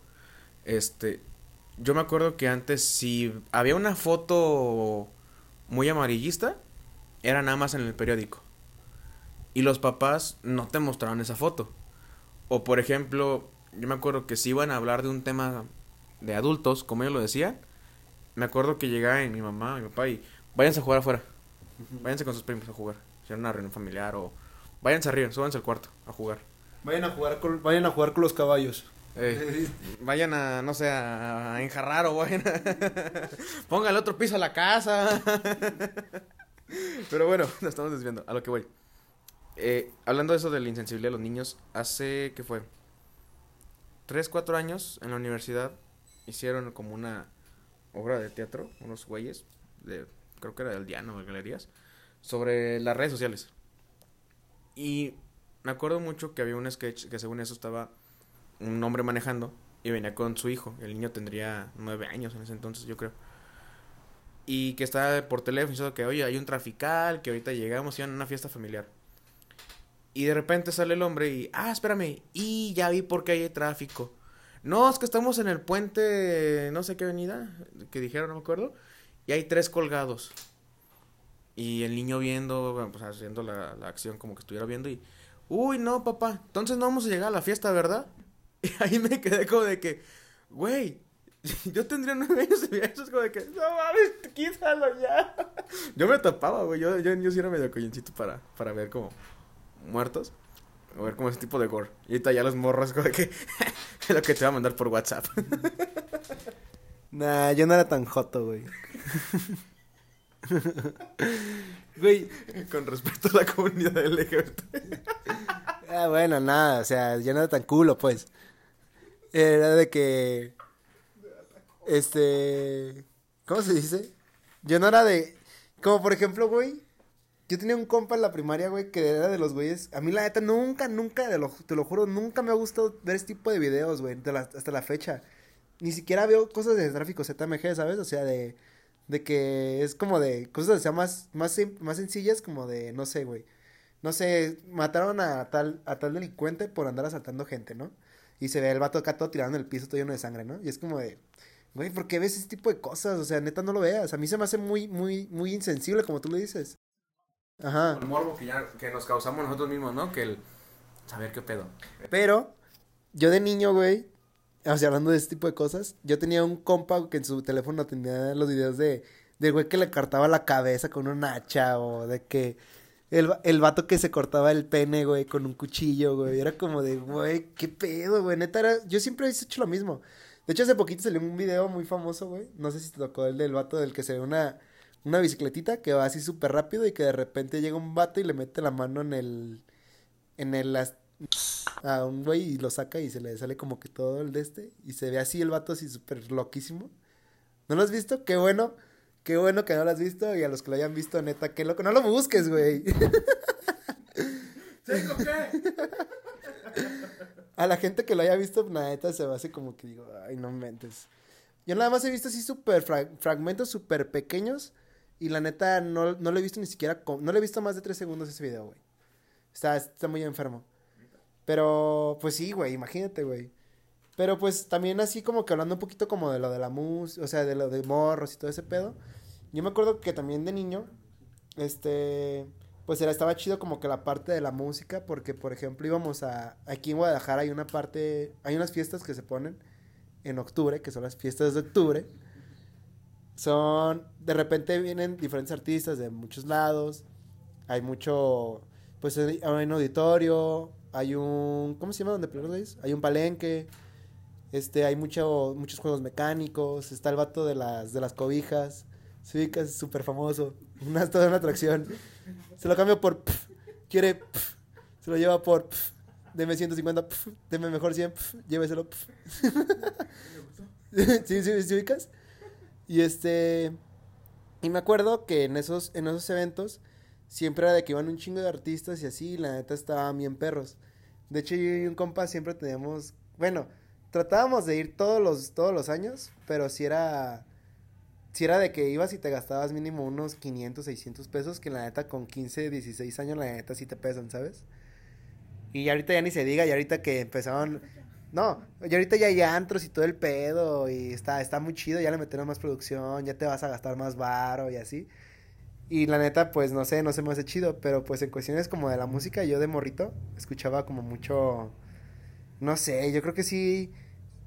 este, yo me acuerdo que antes si había una foto muy amarillista, era nada más en el periódico. Y los papás no te mostraban esa foto. O por ejemplo, yo me acuerdo que si iban a hablar de un tema de adultos, como ellos lo decían, me acuerdo que llegaba mi mamá, mi papá y váyanse a jugar afuera. Váyanse con sus primos a jugar. Si era una reunión familiar o váyanse arriba, súbanse al cuarto a jugar. Vayan a jugar con, vayan a jugar con los caballos. Eh, vayan a, no sé, a, enjarrar o vayan a... El otro piso a la casa. Pero bueno, nos estamos desviando. A lo que voy. Eh, hablando de eso de la insensibilidad de los niños, hace, ¿qué fue? Tres, cuatro años en la universidad hicieron como una obra de teatro, unos güeyes, de, creo que era del Diano, de Galerías, sobre las redes sociales. Y me acuerdo mucho que había un sketch que según eso estaba un hombre manejando y venía con su hijo. El niño tendría nueve años en ese entonces, yo creo. Y que estaba por teléfono diciendo que, oye, hay un trafical, que ahorita llegamos y van a una fiesta familiar. Y de repente sale el hombre y, ah, espérame, y ya vi por qué hay tráfico. No, es que estamos en el puente, no sé qué avenida, que dijeron, no me acuerdo. Y hay tres colgados. Y el niño viendo, pues haciendo la, la acción como que estuviera viendo y... Uy, no, papá, entonces no vamos a llegar a la fiesta, ¿verdad? Y ahí me quedé como de que, güey, yo tendría nueve años y eso es como de que, no mames, quítalo ya. Yo me tapaba, güey, yo, yo, yo sí era medio coyoncito para, para ver como muertos. A ver como ese tipo de gore. Y ahorita ya los morros como de que lo que te va a mandar por WhatsApp. nah, yo no era tan joto, güey. güey. Con respecto a la comunidad LGBT. ah, bueno, nada, o sea, yo no era tan culo, pues. Era de que. Este. ¿Cómo se dice? Yo no era de. Como por ejemplo, güey. Yo tenía un compa en la primaria, güey, que era de los güeyes. A mí, la neta, nunca, nunca, te lo, juro, nunca me ha gustado ver este tipo de videos, güey, hasta la fecha. Ni siquiera veo cosas de tráfico ZMG, ¿sabes? O sea, de, de que es como de cosas, o sea, más, más, más sencillas, como de, no sé, güey. No sé, mataron a tal, a tal delincuente por andar asaltando gente, ¿no? Y se ve el vato acá todo tirado en el piso, todo lleno de sangre, ¿no? Y es como de, güey, ¿por qué ves ese tipo de cosas? O sea, neta, no lo veas. A mí se me hace muy, muy, muy insensible, como tú lo dices. Ajá. El morbo que, ya, que nos causamos nosotros mismos, ¿no? Que el saber qué pedo. Pero, yo de niño, güey, o sea, hablando de este tipo de cosas, yo tenía un compa que en su teléfono tenía los videos de, del güey que le cortaba la cabeza con un hacha o de que el, el vato que se cortaba el pene, güey, con un cuchillo, güey. Era como de, güey, qué pedo, güey. Neta, era... yo siempre he hecho lo mismo. De hecho, hace poquito salió un video muy famoso, güey. No sé si te tocó el del vato del que se ve una, una bicicletita que va así súper rápido y que de repente llega un vato y le mete la mano en el. En el. A un güey y lo saca y se le sale como que todo el de este. Y se ve así el vato así súper loquísimo. ¿No lo has visto? Qué bueno. Qué bueno que no lo has visto. Y a los que lo hayan visto, neta, qué loco. No lo busques, güey. qué? a la gente que lo haya visto, neta, se va así como que digo, ay, no mentes. Yo nada más he visto así súper fragmentos súper pequeños. Y la neta, no, no lo he visto ni siquiera. no le he visto más de tres segundos ese video, güey. Está, está muy enfermo. Pero, pues sí, güey, imagínate, güey. Pero pues también así como que hablando un poquito como de lo de la música, o sea, de lo de morros y todo ese pedo. Yo me acuerdo que también de niño, este, pues era, estaba chido como que la parte de la música, porque por ejemplo íbamos a, aquí en Guadalajara hay una parte, hay unas fiestas que se ponen en octubre, que son las fiestas de octubre. Son, de repente vienen diferentes artistas de muchos lados, hay mucho, pues hay un auditorio, hay un, ¿cómo se llama donde primero Hay un palenque, este, hay mucho, muchos juegos mecánicos, está el vato de las, de las cobijas, sí, es súper famoso, una, toda una atracción. Se lo cambio por quiere se lo lleva por deme 150, deme mejor 100, lléveselo. ¿Sí, sí, sí, ubicas? Y este y me acuerdo que en esos en esos eventos siempre era de que iban un chingo de artistas y así, la neta estaban bien perros. De hecho, yo y un compa siempre teníamos, bueno, tratábamos de ir todos los todos los años, pero si era si era de que ibas y te gastabas mínimo unos 500, 600 pesos, que la neta con 15, 16 años la neta sí te pesan, ¿sabes? Y ahorita ya ni se diga, y ahorita que empezaron... No, y ahorita ya hay antros y todo el pedo, y está, está muy chido, ya le metieron más producción, ya te vas a gastar más varo y así. Y la neta, pues no sé, no se me hace chido, pero pues en cuestiones como de la música, yo de morrito escuchaba como mucho... No sé, yo creo que sí,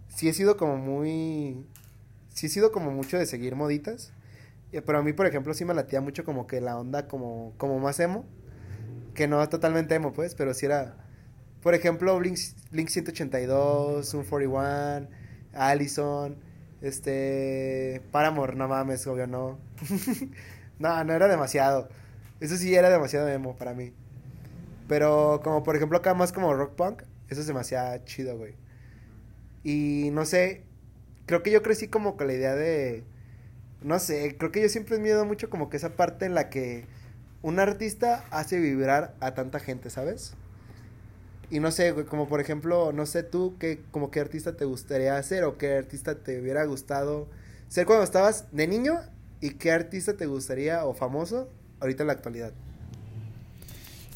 sí he sido como muy sí he sido como mucho de seguir moditas. Pero a mí, por ejemplo, sí me latía mucho como que la onda como, como más emo. Que no totalmente emo, pues, pero sí era... Por ejemplo, Blink, Blink 182, Zoom 41, Allison, este... Paramore, no mames, obvio no. no, no era demasiado. Eso sí era demasiado emo para mí. Pero como por ejemplo acá más como rock punk, eso es demasiado chido, güey. Y no sé, creo que yo crecí como con la idea de, no sé, creo que yo siempre he miedo mucho como que esa parte en la que un artista hace vibrar a tanta gente, ¿sabes? Y no sé, como por ejemplo, no sé tú qué, como qué artista te gustaría hacer o qué artista te hubiera gustado ser cuando estabas de niño y qué artista te gustaría o famoso ahorita en la actualidad.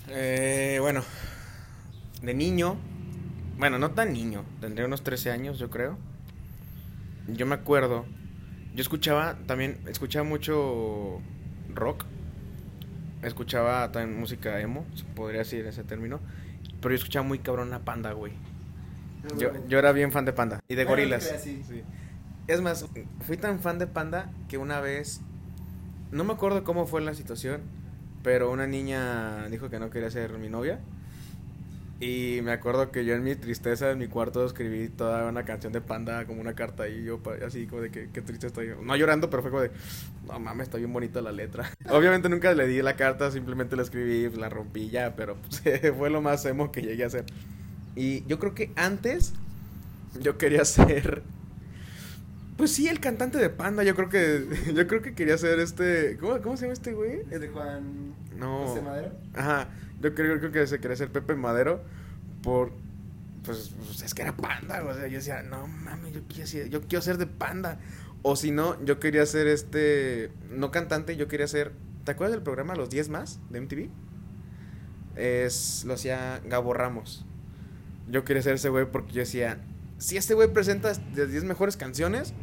Eh, bueno, de niño, bueno, no tan niño, tendría unos 13 años yo creo yo me acuerdo, yo escuchaba también, escuchaba mucho rock, escuchaba también música emo, podría decir ese término, pero yo escuchaba muy cabrón a Panda, güey. Yo, yo era bien fan de Panda y de Gorilas. Es más, fui tan fan de Panda que una vez, no me acuerdo cómo fue la situación, pero una niña dijo que no quería ser mi novia. Y me acuerdo que yo en mi tristeza en mi cuarto escribí toda una canción de Panda como una carta y yo así como de que qué triste estoy. No llorando, pero fue como de, no mames, está bien bonita la letra. Obviamente nunca le di la carta, simplemente la escribí, la rompí ya, pero pues, fue lo más emo que llegué a hacer. Y yo creo que antes yo quería ser pues sí, el cantante de Panda, yo creo que yo creo que quería ser este, ¿cómo, cómo se llama este güey? ¿Es de Juan No. ¿José Madero? Ajá. Yo creo, creo que se quería ser Pepe Madero por pues, pues, es que era panda, o sea, yo decía, no mames, yo quiero ser, de panda. O si no, yo quería ser este, no cantante, yo quería ser, ¿te acuerdas del programa Los 10 más de MTV? Es, lo hacía Gabo Ramos. Yo quería ser ese güey porque yo decía, si este güey presenta las 10 mejores canciones,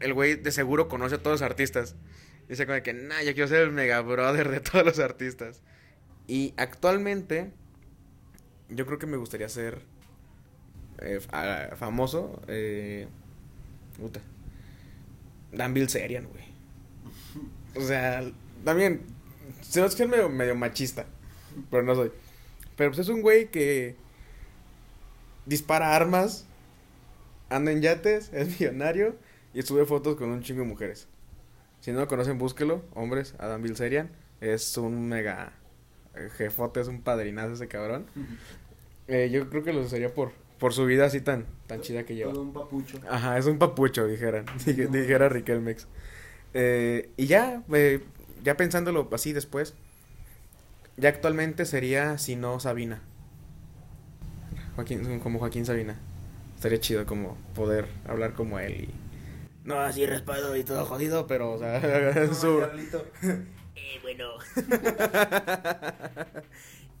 el güey de seguro conoce a todos los artistas. Dice como que, nah, yo quiero ser el mega brother de todos los artistas. Y actualmente, yo creo que me gustaría ser eh, famoso. Eh, puta. Dan Serian, güey. O sea, también, se nos que medio, medio machista, pero no soy. Pero pues es un güey que dispara armas, anda en yates, es millonario y sube fotos con un chingo de mujeres. Si no lo conocen, búsquelo, hombres, Adam Bilzerian. Es un mega jefote, es un padrinazo ese cabrón. Eh, yo creo que lo usaría por, por su vida así tan, tan chida que lleva. Todo un papucho. Ajá, es un papucho, dijeran, dij- dijera Riquelmex. Eh, y ya, eh, ya pensándolo así después, ya actualmente sería, si no, Sabina. Joaquín, como Joaquín Sabina. Estaría chido como poder hablar como él y... No así raspado y todo jodido, pero, o sea, su... Eh, bueno.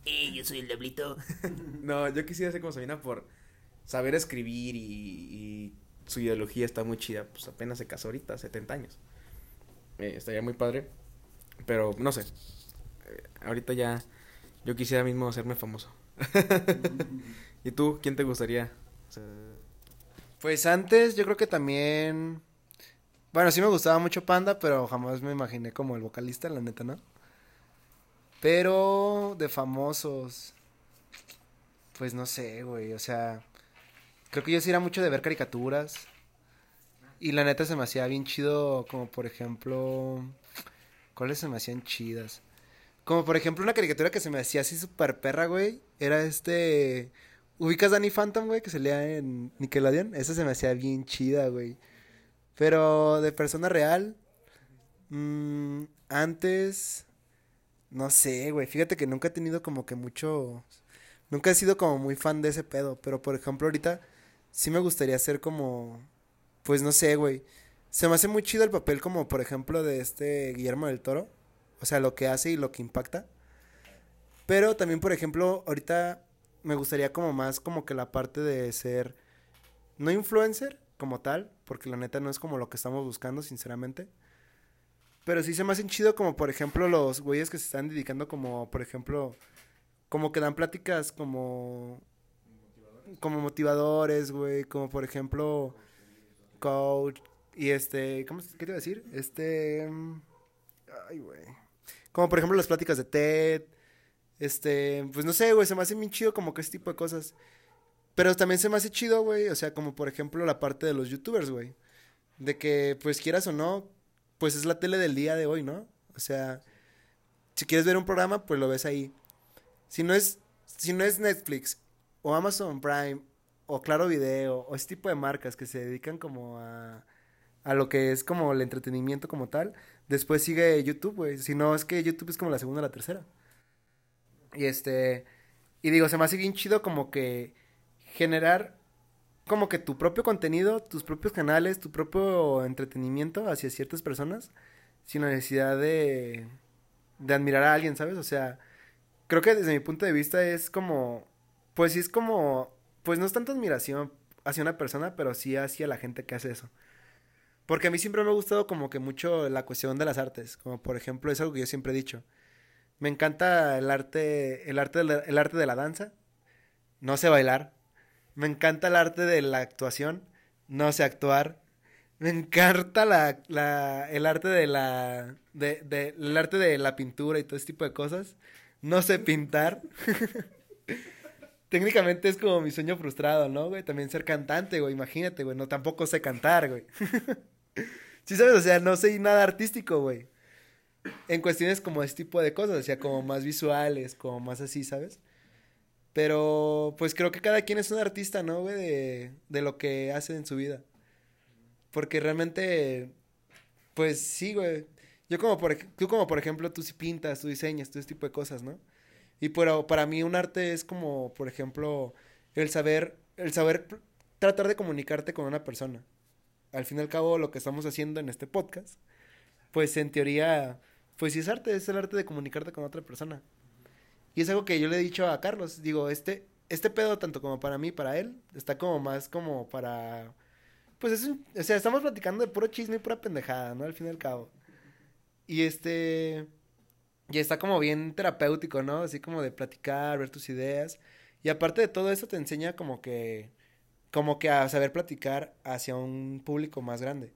eh, yo soy el diablito. No, yo quisiera ser como Sabina por saber escribir y, y su ideología está muy chida. Pues apenas se casó ahorita, 70 años. Eh, estaría muy padre. Pero no sé. Eh, ahorita ya yo quisiera mismo hacerme famoso. ¿Y tú, quién te gustaría? Pues antes yo creo que también... Bueno, sí me gustaba mucho Panda, pero jamás me imaginé como el vocalista, la neta, ¿no? Pero de famosos... Pues no sé, güey, o sea... Creo que yo sí era mucho de ver caricaturas. Y la neta se me hacía bien chido, como por ejemplo... ¿Cuáles se me hacían chidas? Como por ejemplo una caricatura que se me hacía así súper perra, güey. Era este... ¿Ubicas Danny Phantom, güey? Que salía en Nickelodeon. Esa se me hacía bien chida, güey. Pero de persona real... mm, antes... No sé, güey. Fíjate que nunca he tenido como que mucho... Nunca he sido como muy fan de ese pedo. Pero por ejemplo ahorita... Sí me gustaría ser como... Pues no sé, güey. Se me hace muy chido el papel como por ejemplo de este Guillermo del Toro. O sea, lo que hace y lo que impacta. Pero también, por ejemplo, ahorita me gustaría como más como que la parte de ser no influencer como tal, porque la neta no es como lo que estamos buscando, sinceramente. Pero sí se me hacen chido como por ejemplo los güeyes que se están dedicando como por ejemplo como que dan pláticas como como motivadores, güey, como por ejemplo coach y este, ¿cómo qué te iba a decir? Este ay, güey. Como por ejemplo las pláticas de TED, este, pues no sé, güey, se me hace bien chido como que ese tipo de cosas. Pero también se me hace chido, güey, o sea, como por ejemplo la parte de los youtubers, güey. De que, pues quieras o no, pues es la tele del día de hoy, ¿no? O sea, si quieres ver un programa, pues lo ves ahí. Si no es, si no es Netflix o Amazon Prime o Claro Video o ese tipo de marcas que se dedican como a, a lo que es como el entretenimiento como tal, después sigue YouTube, güey. Si no, es que YouTube es como la segunda o la tercera. Y este, y digo, se me hace bien chido como que generar como que tu propio contenido, tus propios canales, tu propio entretenimiento hacia ciertas personas sin la necesidad de, de admirar a alguien, ¿sabes? O sea, creo que desde mi punto de vista es como, pues sí es como, pues no es tanto admiración hacia una persona, pero sí hacia la gente que hace eso. Porque a mí siempre me ha gustado como que mucho la cuestión de las artes, como por ejemplo es algo que yo siempre he dicho. Me encanta el arte, el arte, el arte de la danza. No sé bailar. Me encanta el arte de la actuación. No sé actuar. Me encanta la, la, el arte de la, de, de, el arte de la pintura y todo ese tipo de cosas. No sé pintar. Técnicamente es como mi sueño frustrado, ¿no, güey? También ser cantante, güey. Imagínate, güey. No, tampoco sé cantar, güey. sí, sabes, o sea, no soy nada artístico, güey en cuestiones como este tipo de cosas, o sea, como más visuales, como más así, ¿sabes? Pero, pues creo que cada quien es un artista, ¿no, güey? De, de lo que hace en su vida. Porque realmente, pues sí, güey. Yo como por, tú como por ejemplo, tú sí pintas, tú diseñas, todo ese tipo de cosas, ¿no? Y pero para mí un arte es como, por ejemplo, el saber, el saber tratar de comunicarte con una persona. Al fin y al cabo, lo que estamos haciendo en este podcast, pues en teoría, pues sí es arte, es el arte de comunicarte con otra persona. Y es algo que yo le he dicho a Carlos, digo, este, este pedo tanto como para mí, para él, está como más como para, pues es un- o sea, estamos platicando de puro chisme y pura pendejada, ¿no? Al fin y al cabo. Y este, y está como bien terapéutico, ¿no? Así como de platicar, ver tus ideas. Y aparte de todo eso te enseña como que, como que a saber platicar hacia un público más grande.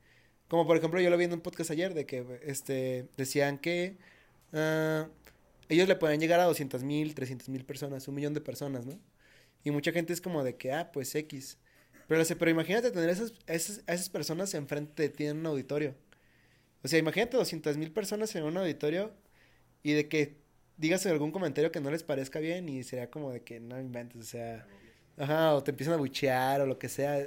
Como por ejemplo, yo lo vi en un podcast ayer de que este, decían que ah, ellos le pueden llegar a 200 mil, 300 mil personas, un millón de personas, ¿no? Y mucha gente es como de que, ah, pues X. Pero, pero imagínate tener esas, esas, esas personas enfrente de ti en un auditorio. O sea, imagínate 200 mil personas en un auditorio y de que digas algún comentario que no les parezca bien y sería como de que no inventes, o sea, ajá, o te empiezan a buchear o lo que sea.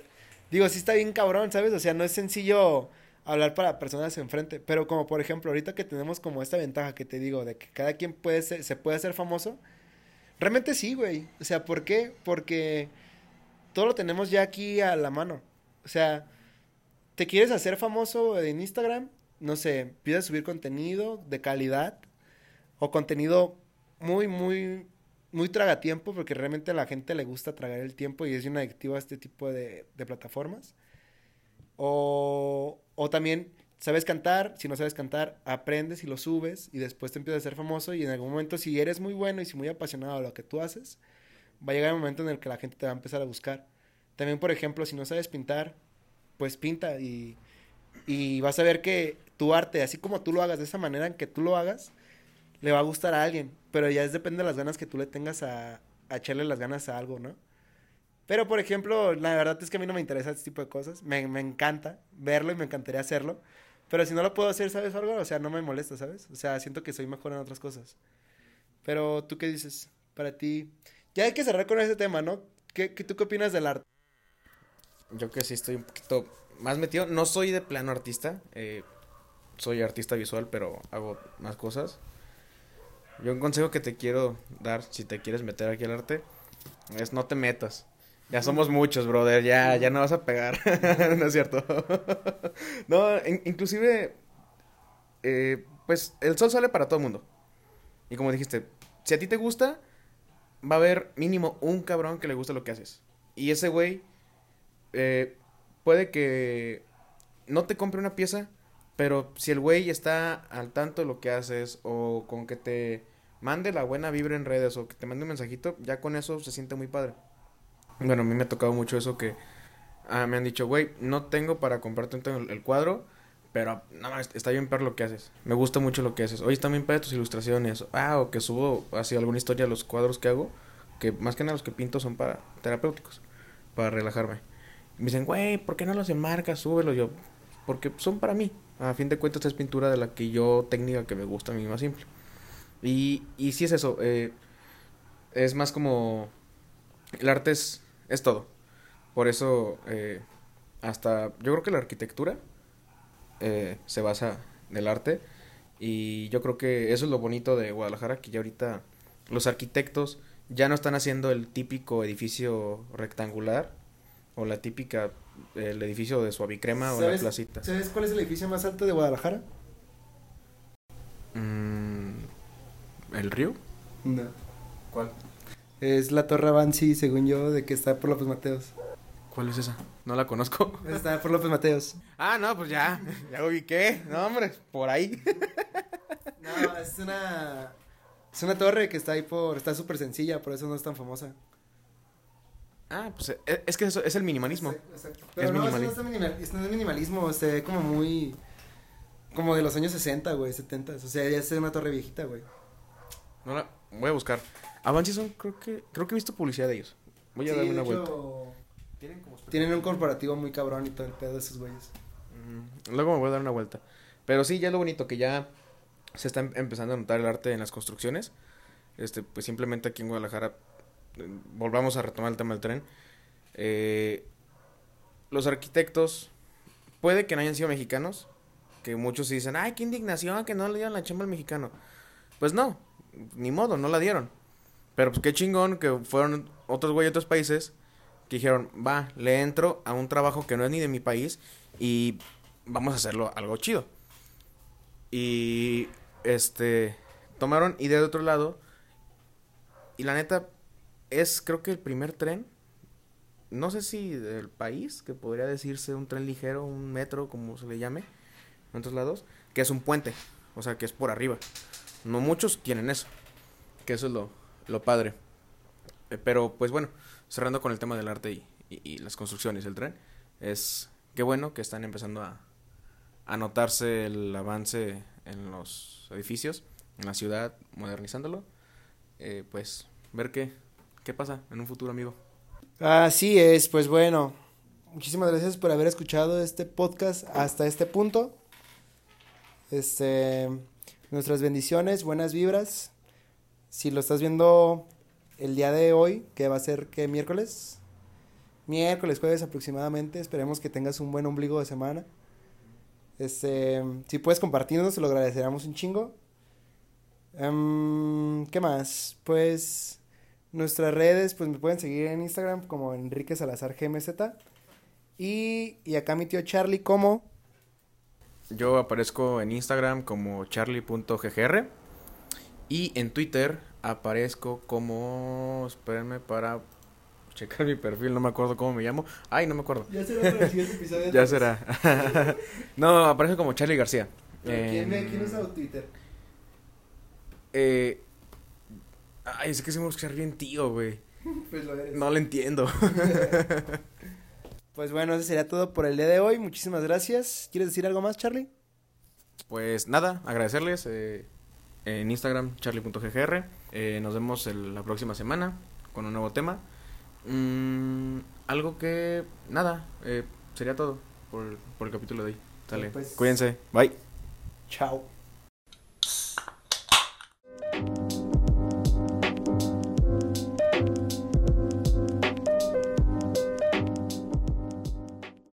Digo, sí está bien cabrón, ¿sabes? O sea, no es sencillo hablar para personas enfrente, pero como por ejemplo, ahorita que tenemos como esta ventaja que te digo de que cada quien puede ser, se puede hacer famoso, realmente sí, güey. O sea, ¿por qué? Porque todo lo tenemos ya aquí a la mano. O sea, te quieres hacer famoso en Instagram, no sé, pides subir contenido de calidad o contenido muy, muy, muy tragatiempo, porque realmente a la gente le gusta tragar el tiempo y es una adictiva a este tipo de plataformas. O, o también sabes cantar, si no sabes cantar, aprendes y lo subes y después te empiezas a ser famoso y en algún momento si eres muy bueno y si muy apasionado de lo que tú haces, va a llegar el momento en el que la gente te va a empezar a buscar. También, por ejemplo, si no sabes pintar, pues pinta y, y vas a ver que tu arte, así como tú lo hagas, de esa manera en que tú lo hagas, le va a gustar a alguien, pero ya es depende de las ganas que tú le tengas a, a echarle las ganas a algo, ¿no? Pero, por ejemplo, la verdad es que a mí no me interesa este tipo de cosas. Me, me encanta verlo y me encantaría hacerlo. Pero si no lo puedo hacer, ¿sabes algo? O sea, no me molesta, ¿sabes? O sea, siento que soy mejor en otras cosas. Pero, ¿tú qué dices? Para ti... Ya hay que cerrar con ese tema, ¿no? ¿Qué, qué, ¿Tú qué opinas del arte? Yo que sí estoy un poquito más metido. No soy de plano artista. Eh, soy artista visual, pero hago más cosas. Yo un consejo que te quiero dar, si te quieres meter aquí al arte, es no te metas. Ya somos muchos, brother, ya, ya no vas a pegar, no es cierto. no, in- inclusive, eh, pues el sol sale para todo el mundo. Y como dijiste, si a ti te gusta, va a haber mínimo un cabrón que le guste lo que haces. Y ese güey eh, puede que no te compre una pieza, pero si el güey está al tanto de lo que haces o con que te mande la buena vibra en redes o que te mande un mensajito, ya con eso se siente muy padre. Bueno, a mí me ha tocado mucho eso que ah, me han dicho, güey, no tengo para comprarte el, el cuadro, pero no mames, está bien perro lo que haces. Me gusta mucho lo que haces. Oye, están bien padre tus ilustraciones. Ah, o que subo así alguna historia los cuadros que hago, que más que nada los que pinto son para terapéuticos, para relajarme. Y me dicen, güey, ¿por qué no los enmarcas? Súbelo yo. Porque son para mí. A fin de cuentas es pintura de la que yo, técnica que me gusta a mí más simple. Y, y sí es eso. eh, es más como... El arte es, es todo. Por eso, eh, hasta... Yo creo que la arquitectura eh, se basa en el arte. Y yo creo que eso es lo bonito de Guadalajara, que ya ahorita los arquitectos ya no están haciendo el típico edificio rectangular o la típica el edificio de suavicrema o la ¿Sabes- placita. ¿Sabes cuál es el edificio más alto de Guadalajara? Mm, ¿El río? No. ¿Cuál? Es la Torre Avanzi, según yo, de que está por López Mateos. ¿Cuál es esa? No la conozco. Está por López Mateos. Ah, no, pues ya. Ya ubiqué. No, hombre, por ahí. No, es una... Es una torre que está ahí por... Está súper sencilla, por eso no es tan famosa. Ah, pues eh, es que eso es el minimalismo. Exacto, exacto. Pero Es no, minimali- eso no es, minimal, no es minimalismo, se ve como muy... Como de los años 60, güey, 70. O sea, ya es una torre viejita, güey. No la voy a buscar. Avances son creo que creo que he visto publicidad de ellos. Voy a Sí, darme una hecho, vuelta. Tienen como Tienen un corporativo muy cabrón y todo el pedo de esos güeyes. Mm, Luego me voy a dar una vuelta. Pero sí, ya lo bonito que ya se está em- empezando a notar el arte en las construcciones. Este, pues simplemente aquí en Guadalajara, eh, volvamos a retomar el tema del tren. Eh, los arquitectos, puede que no hayan sido mexicanos, que muchos dicen, ay, qué indignación que no le dieron la chamba al mexicano. Pues no, ni modo, no la dieron. Pero pues qué chingón que fueron otros güeyes de otros países que dijeron, va, le entro a un trabajo que no es ni de mi país y vamos a hacerlo algo chido. Y este tomaron idea de otro lado y la neta es creo que el primer tren no sé si del país, que podría decirse un tren ligero, un metro, como se le llame, en otros lados, que es un puente, o sea, que es por arriba. No muchos tienen eso, que eso es lo, lo padre. Eh, pero pues bueno, cerrando con el tema del arte y, las construcciones, el tren, es qué bueno que están empezando a, anotarse el avance en los edificios, en la ciudad, modernizándolo. Eh, pues ver qué, qué pasa en un futuro, amigo. Así es, pues bueno, muchísimas gracias por haber escuchado este podcast hasta este punto. Este, nuestras bendiciones, buenas vibras. Si lo estás viendo el día de hoy, que va a ser que miércoles, miércoles, jueves aproximadamente, esperemos que tengas un buen ombligo de semana. Este, si puedes compartirnos, te lo agradeceríamos un chingo. Em, ¿Qué más? Pues nuestras redes, pues me pueden seguir en Instagram como Enrique Salazar GMZ. Y, y acá mi tío Charlie como... Yo aparezco en Instagram como charlie.ggr y en Twitter aparezco como... Espérenme para checar mi perfil, no me acuerdo cómo me llamo. Ay, no me acuerdo. Ya será para el siguiente episodio. Ya será. no, aparece como Charlie García. ¿Quién, En- ¿Quién usa Twitter? Eh, ay, es que se me buscar bien tío, güey. Pues lo eres. No lo entiendo. Pues bueno, eso sería todo por el día de hoy. Muchísimas gracias. ¿Quieres decir algo más, Charlie? Pues nada, agradecerles. eh, en Instagram, charlie.ggr. Eh, nos vemos el- la próxima semana con un nuevo tema. Mm, algo que, nada, eh, sería todo por, por el capítulo de hoy. Sale. Pues- Cuídense. Bye. Chao.